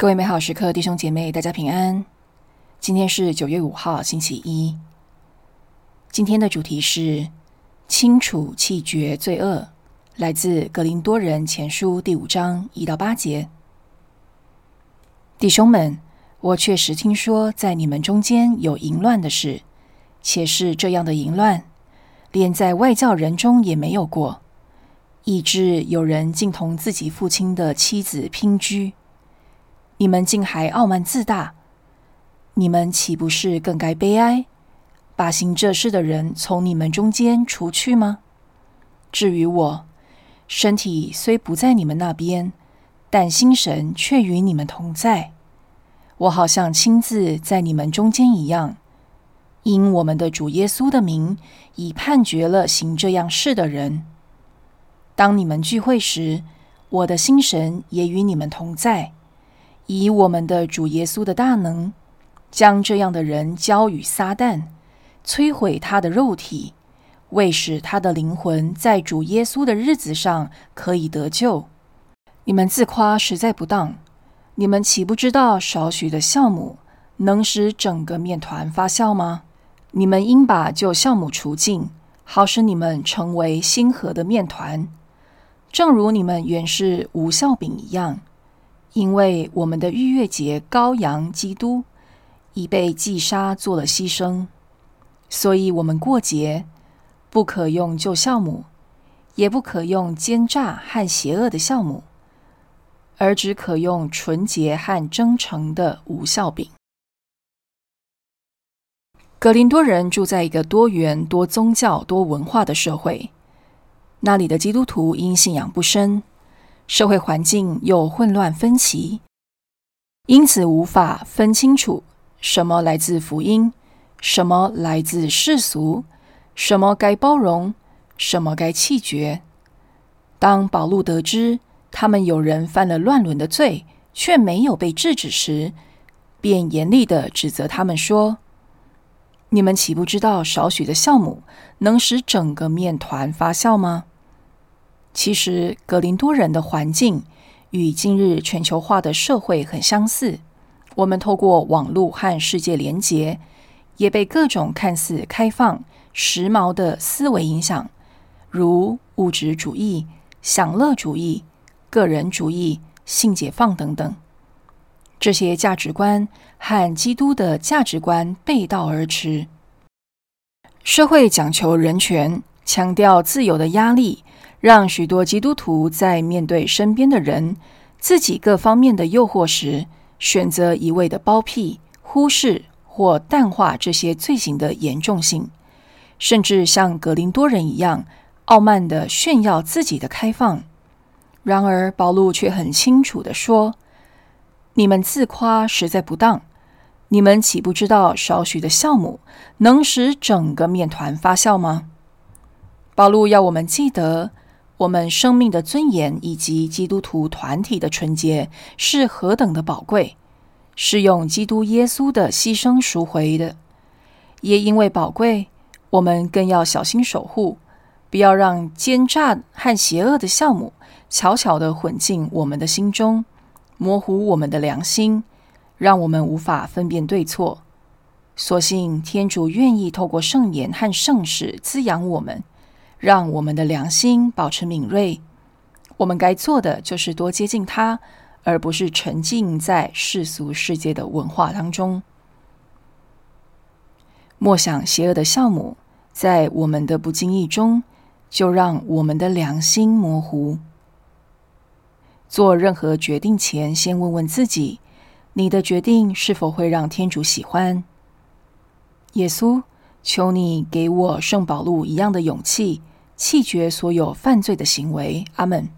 各位美好时刻弟兄姐妹，大家平安。今天是九月五号，星期一。今天的主题是清楚气绝罪恶，来自格林多人前书第五章一到八节。弟兄们，我确实听说在你们中间有淫乱的事，且是这样的淫乱，连在外教人中也没有过。以致有人竟同自己父亲的妻子姘居，你们竟还傲慢自大，你们岂不是更该悲哀，把行这事的人从你们中间除去吗？至于我，身体虽不在你们那边，但心神却与你们同在。我好像亲自在你们中间一样，因我们的主耶稣的名，已判决了行这样事的人。当你们聚会时，我的心神也与你们同在，以我们的主耶稣的大能，将这样的人交与撒旦，摧毁他的肉体，为使他的灵魂在主耶稣的日子上可以得救。你们自夸实在不当。你们岂不知道少许的酵母能使整个面团发酵吗？你们应把旧酵母除尽，好使你们成为新合的面团。正如你们原是无效饼一样，因为我们的逾越节羔羊基督已被祭杀做了牺牲，所以我们过节不可用旧酵母，也不可用奸诈和邪恶的酵母，而只可用纯洁和真诚的无效饼。格林多人住在一个多元、多宗教、多文化的社会。那里的基督徒因信仰不深，社会环境又混乱分歧，因此无法分清楚什么来自福音，什么来自世俗，什么该包容，什么该弃绝。当保禄得知他们有人犯了乱伦的罪，却没有被制止时，便严厉的指责他们说。你们岂不知道少许的酵母能使整个面团发酵吗？其实，格林多人的环境与今日全球化的社会很相似。我们透过网络和世界连结，也被各种看似开放、时髦的思维影响，如物质主义、享乐主义、个人主义、性解放等等。这些价值观和基督的价值观背道而驰。社会讲求人权，强调自由的压力，让许多基督徒在面对身边的人、自己各方面的诱惑时，选择一味的包庇、忽视或淡化这些罪行的严重性，甚至像格林多人一样傲慢的炫耀自己的开放。然而，保禄却很清楚的说。你们自夸实在不当。你们岂不知道少许的酵母能使整个面团发酵吗？保禄要我们记得，我们生命的尊严以及基督徒团体的纯洁是何等的宝贵，是用基督耶稣的牺牲赎回的。也因为宝贵，我们更要小心守护，不要让奸诈和邪恶的酵母悄悄的混进我们的心中。模糊我们的良心，让我们无法分辨对错。所幸天主愿意透过圣言和圣使滋养我们，让我们的良心保持敏锐。我们该做的就是多接近他，而不是沉浸在世俗世界的文化当中。莫想邪恶的酵母在我们的不经意中，就让我们的良心模糊。做任何决定前，先问问自己：你的决定是否会让天主喜欢？耶稣，求你给我圣保禄一样的勇气，弃绝所有犯罪的行为。阿门。